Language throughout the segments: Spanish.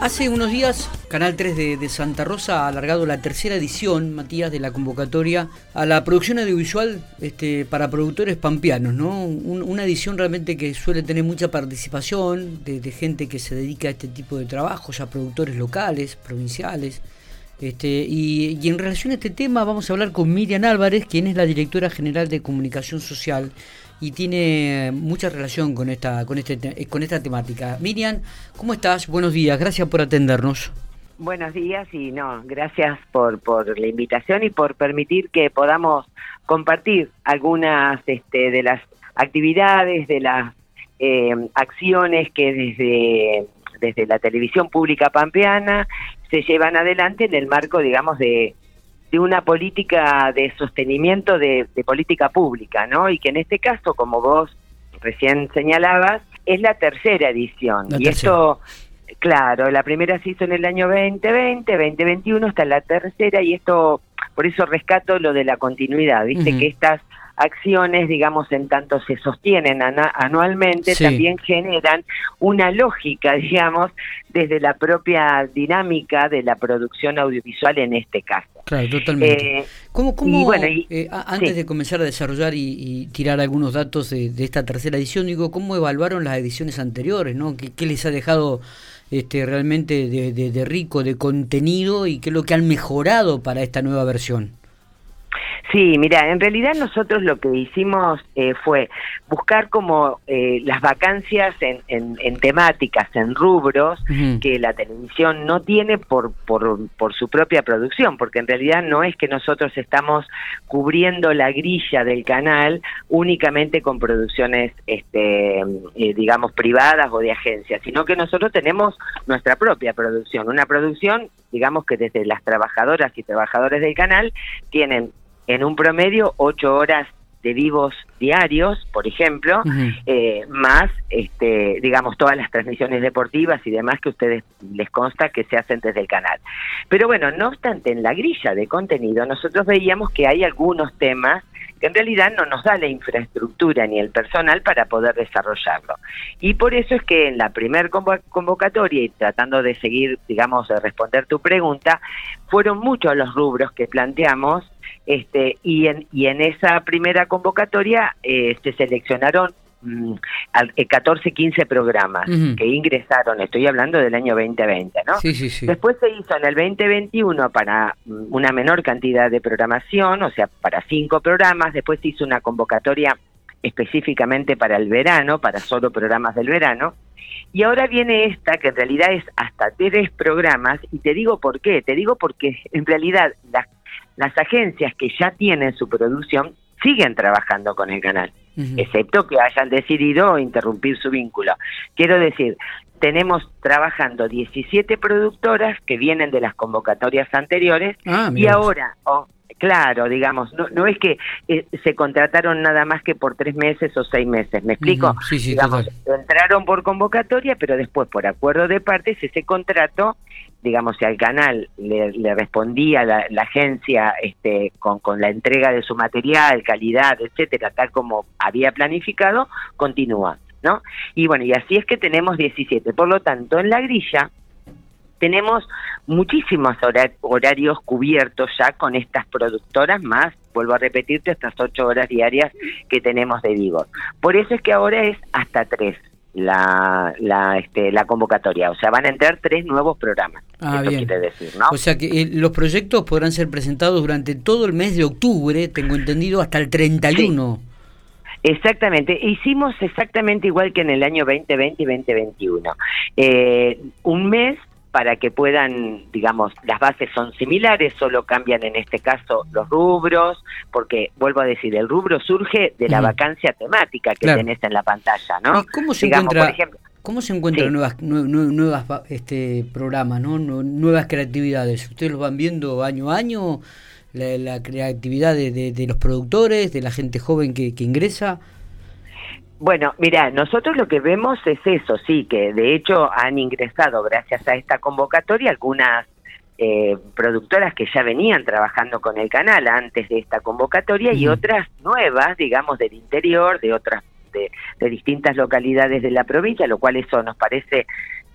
Hace unos días, Canal 3 de, Santa Rosa ha alargado la tercera edición, Matías, de la convocatoria a la producción audiovisual este, para productores pampeanos, ¿no? una edición realmente que suele tener mucha participación de, gente que se dedica a este tipo de trabajo, ya productores locales, provinciales. Este, y, y en relación a este tema vamos a hablar con Miriam Álvarez, quien es la directora general de comunicación social y tiene mucha relación con esta, con, este, con esta temática. Miriam, ¿cómo estás? Buenos días, gracias por atendernos. Buenos días y no, gracias por, por la invitación y por permitir que podamos compartir algunas este, de las actividades, de las eh, acciones que desde, desde la televisión pública pampeana se llevan adelante en el marco, digamos, de, de una política de sostenimiento de, política pública, ¿no? Y que en este caso, como vos recién señalabas, es la tercera edición. y esto, claro, la primera se hizo en el año 2020, 2021, está la tercera, y esto, por eso rescato lo de la continuidad, ¿viste? Que estas acciones, digamos, en tanto se sostienen anualmente, también generan una lógica, digamos, desde la propia dinámica de la producción audiovisual en este caso. Claro, totalmente. Eh, ¿Cómo, cómo eh, antes de comenzar a desarrollar y, tirar algunos datos de, esta tercera edición, digo, ¿cómo evaluaron las ediciones anteriores? ¿no? ¿Qué, les ha dejado este, realmente de rico, de contenido y qué es lo que han mejorado para esta nueva versión? Sí, mira, en realidad nosotros lo que hicimos eh, fue buscar como eh, las vacancias en, en, temáticas, en rubros que la televisión no tiene por, por, por, su propia producción, porque en realidad no es que nosotros estamos cubriendo la grilla del canal únicamente con producciones, este, eh, digamos, privadas o de agencias, sino que nosotros tenemos nuestra propia producción, una producción, digamos que desde las trabajadoras y trabajadores del canal tienen en un promedio ocho horas de vivos diarios, por ejemplo, eh, más, este, digamos, todas las transmisiones deportivas y demás que ustedes les consta que se hacen desde el canal. Pero bueno, no obstante, en la grilla de contenido nosotros veíamos que hay algunos temas que en realidad no nos da la infraestructura ni el personal para poder desarrollarlo. Y por eso es que en la primer convocatoria, y tratando de seguir, digamos, de responder tu pregunta, fueron muchos los rubros que planteamos este, y, en, y en esa primera convocatoria eh, se seleccionaron 14, mm, 15 programas que ingresaron, estoy hablando del año 2020, ¿no? Sí, sí, sí. Después se hizo en el 2021 para mm, una menor cantidad de programación, o sea, para cinco programas, después se hizo una convocatoria específicamente para el verano, para solo programas del verano, y ahora viene esta, que en realidad es hasta tres programas, y te digo por qué, te digo porque en realidad las las agencias que ya tienen su producción siguen trabajando con el canal, excepto que hayan decidido interrumpir su vínculo. Quiero decir, tenemos trabajando 17 productoras que vienen de las convocatorias anteriores ah, y ahora, Claro, digamos, no, no es que eh, se contrataron nada más que por tres meses o seis meses, ¿me explico? sí, sí, digamos, entraron por convocatoria, pero después por acuerdo de partes ese contrato, digamos, si al canal le, respondía la, agencia este, con, con la entrega de su material, calidad, etcétera, tal como había planificado, continúa, ¿no? Y bueno, y así es que tenemos 17. Por lo tanto, en la grilla tenemos muchísimos horarios cubiertos ya con estas productoras, más, vuelvo a repetirte, estas ocho horas diarias que tenemos de vivo. Por eso es que ahora es hasta tres la, la, este, la convocatoria, o sea, van a entrar tres nuevos programas. Ah, bien. decir, ¿no? O sea que eh, los proyectos podrán ser presentados durante todo el mes de octubre, tengo entendido, hasta el 31. Exactamente, hicimos exactamente igual que en el año 2020 y 2021. Eh, un mes para que puedan, digamos, las bases son similares, solo cambian en este caso los rubros, porque vuelvo a decir, el rubro surge de la vacancia temática que tenés en la pantalla, ¿no? cómo se encuentra, ¿cómo se encuentran nuevas, nuevas este, programas, ¿no? nuevas creatividades? ¿Ustedes los van viendo año a año? La, creatividad de, de, los productores, de la gente joven que, que ingresa. Bueno, mira, nosotros lo que vemos es eso, sí, que de hecho han ingresado gracias a esta convocatoria algunas eh, productoras que ya venían trabajando con el canal antes de esta convocatoria y otras nuevas, digamos, del interior, de otras de distintas localidades de la provincia, lo cual eso nos parece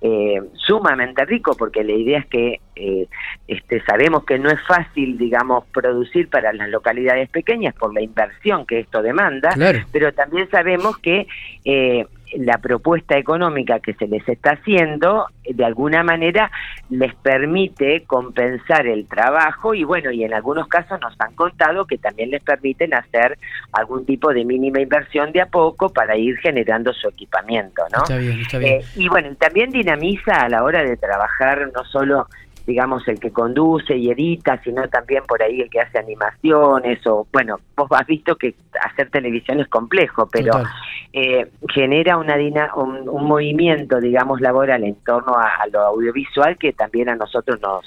eh, sumamente rico porque la idea es que eh, este, sabemos que no es fácil, digamos, producir para las localidades pequeñas por la inversión que esto demanda, pero también sabemos que eh, la propuesta económica que se les está haciendo de alguna manera les permite compensar el trabajo y bueno, y en algunos casos nos han contado que también les permiten hacer algún tipo de mínima inversión de a poco para ir generando su equipamiento, ¿no? Está bien, está bien. y bueno, también dinamiza a la hora de trabajar no solo digamos, el que conduce y edita, sino también por ahí el que hace animaciones o, bueno, vos has visto que hacer televisión es complejo, pero eh, genera una un, un, movimiento, digamos, laboral en torno a, lo audiovisual que también a nosotros nos,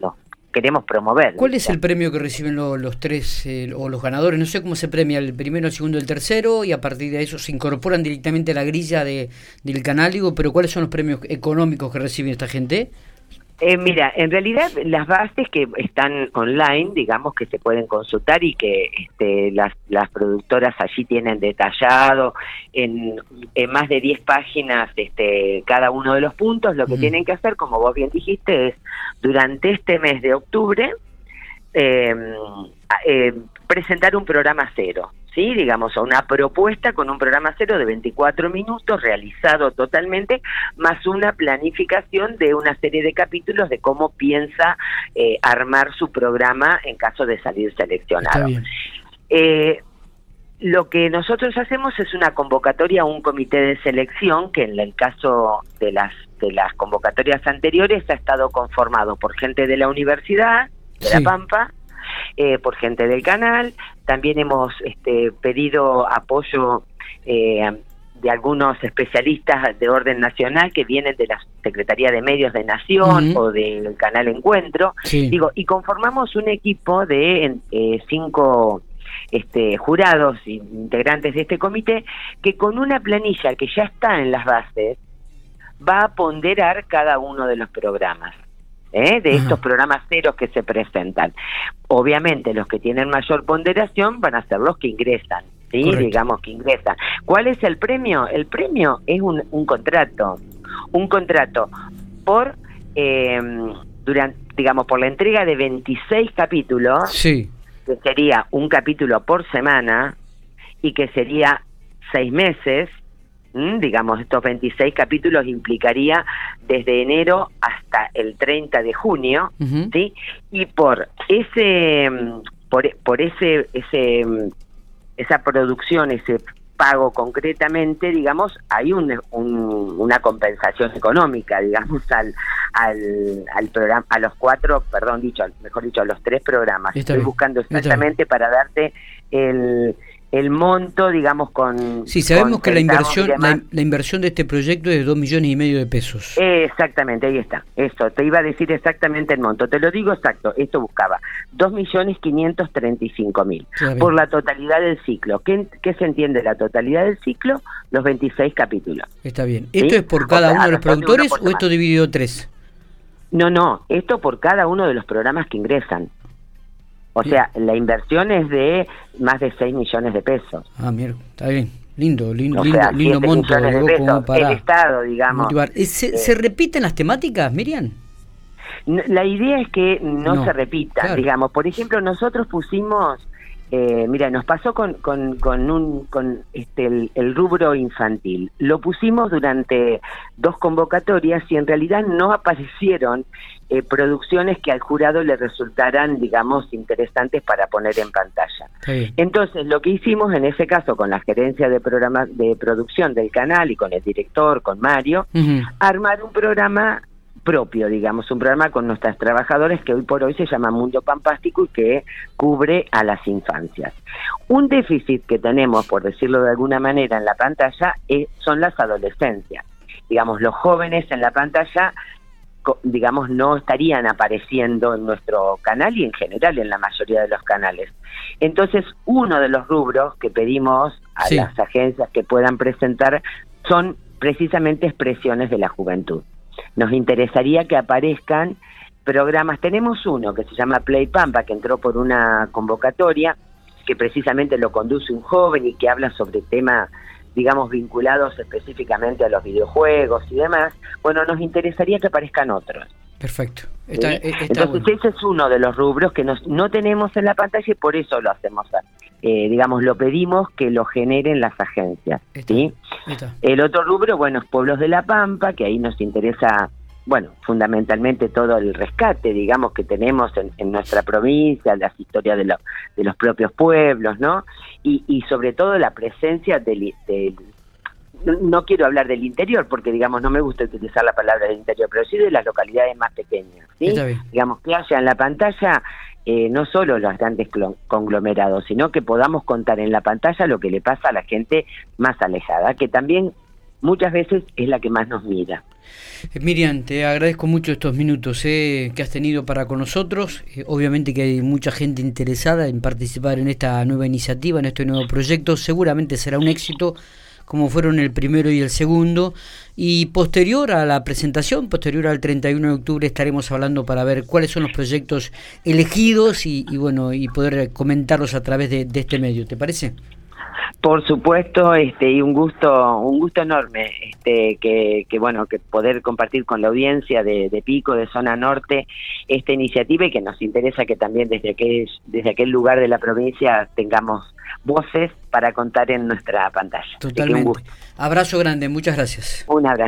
nos, queremos promover. ¿Cuál es el premio que reciben los tres eh, o los ganadores? No sé cómo se premia el primero, el segundo, el tercero y a partir de eso se incorporan directamente a la grilla de, del canal, digo, pero ¿cuáles son los premios económicos que reciben esta gente? Eh, mira, en realidad las bases que están online, digamos que se pueden consultar y que este, las, las productoras allí tienen detallado en, en más de 10 páginas este, cada uno de los puntos, lo que tienen que hacer, como vos bien dijiste, es durante este mes de octubre eh, eh, presentar un programa cero. ¿Sí? digamos, a una propuesta con un programa cero de 24 minutos realizado totalmente, más una planificación de una serie de capítulos de cómo piensa eh, armar su programa en caso de salir seleccionado. Eh, lo que nosotros hacemos es una convocatoria a un comité de selección que en el caso de las de las convocatorias anteriores ha estado conformado por gente de la universidad de La Pampa, eh, por gente del canal. También hemos este, pedido apoyo eh, de algunos especialistas de orden nacional que vienen de la Secretaría de Medios de Nación o del canal Encuentro. Digo, y conformamos un equipo de eh, cinco este, jurados integrantes de este comité que con una planilla que ya está en las bases va a ponderar cada uno de los programas. ¿Eh? de estos programas ceros que se presentan. Obviamente los que tienen mayor ponderación van a ser los que ingresan, ¿sí? digamos que ingresan. ¿Cuál es el premio? El premio es un, un contrato, un contrato por, eh, durante, digamos, por la entrega de 26 capítulos, sí. que sería un capítulo por semana y que sería seis meses, digamos, estos 26 capítulos implicaría desde enero hasta el 30 de junio, ¿sí? Y por ese por, por ese ese esa producción, ese pago concretamente, digamos, hay un, una compensación económica, digamos, al, al, al programa, a los cuatro, perdón, dicho, mejor dicho, a los tres programas. Estoy buscando exactamente para darte el, el monto, digamos, con... Sí, sabemos que la inversión, la, inversión de este proyecto es de dos millones y medio de pesos. exactamente, ahí está. Eso, te iba a decir exactamente el monto. Te lo digo exacto, esto buscaba dos millones quinientos treinta y cinco mil por la totalidad del ciclo. ¿Qué, ¿Qué, se entiende la totalidad del ciclo? Los 26 capítulos. Está bien. ¿Esto es por cada uno de los productores o esto dividido tres? No, no, esto por cada uno de los programas que ingresan. O sea, la inversión es de más de 6 millones de pesos. Ah, mira, está bien. Lindo, lindo, lindo, lindo monto. De pesos, para el Estado, digamos. ¿Se, eh, ¿Se, repiten las temáticas, Miriam? La idea es que no, se repita, digamos. Por ejemplo, nosotros pusimos eh, mira, nos pasó con, con, con, un, con este, el, rubro infantil. Lo pusimos durante dos convocatorias y en realidad no aparecieron eh, producciones que al jurado le resultaran, digamos, interesantes para poner en pantalla. Entonces, lo que hicimos en ese caso con la gerencia de programa de producción del canal y con el director, con Mario, armar un programa propio, digamos, un programa con nuestras trabajadoras que hoy por hoy se llama Mundo Pampástico y que cubre a las infancias. Un déficit que tenemos, por decirlo de alguna manera, en la pantalla es, son las adolescencias. Digamos, los jóvenes en la pantalla digamos, no estarían apareciendo en nuestro canal y en general en la mayoría de los canales. Entonces, uno de los rubros que pedimos a las agencias que puedan presentar son precisamente expresiones de la juventud nos interesaría que aparezcan programas. Tenemos uno que se llama Play Pampa, que entró por una convocatoria, que precisamente lo conduce un joven y que habla sobre tema digamos, vinculados específicamente a los videojuegos y demás, bueno, nos interesaría que aparezcan otros. Perfecto. Entonces ese es uno de los rubros que nos, no tenemos en la pantalla y por eso lo hacemos, eh, digamos, lo pedimos que lo generen las agencias. ¿sí? El otro rubro, bueno, es Pueblos de la Pampa, que ahí nos interesa, bueno, fundamentalmente todo el rescate, digamos, que tenemos en, nuestra provincia, las historias de, de los propios pueblos, ¿no? Y, y sobre todo la presencia del, del no quiero hablar del interior porque digamos no me gusta utilizar la palabra del interior, pero sí de las localidades más pequeñas, ¿sí? Digamos que haya en la pantalla eh, no solo los grandes conglomerados, sino que podamos contar en la pantalla lo que le pasa a la gente más alejada, que también muchas veces es la que más nos mira. Eh, Miriam, te agradezco mucho estos minutos eh, que has tenido para con nosotros. obviamente que hay mucha gente interesada en participar en esta nueva iniciativa, en este nuevo proyecto. Seguramente será un éxito como fueron el primero y el segundo. Y posterior a la presentación, posterior al 31 de octubre, estaremos hablando para ver cuáles son los proyectos elegidos y, bueno y poder comentarlos a través de, este medio. ¿Te parece? Por supuesto, este y un gusto, un gusto enorme, este que, que bueno que poder compartir con la audiencia de, de, Pico, de zona norte, esta iniciativa y que nos interesa que también desde aquel desde aquel lugar de la provincia tengamos voces para contar en nuestra pantalla. Totalmente. Abrazo grande, muchas gracias. Un abrazo.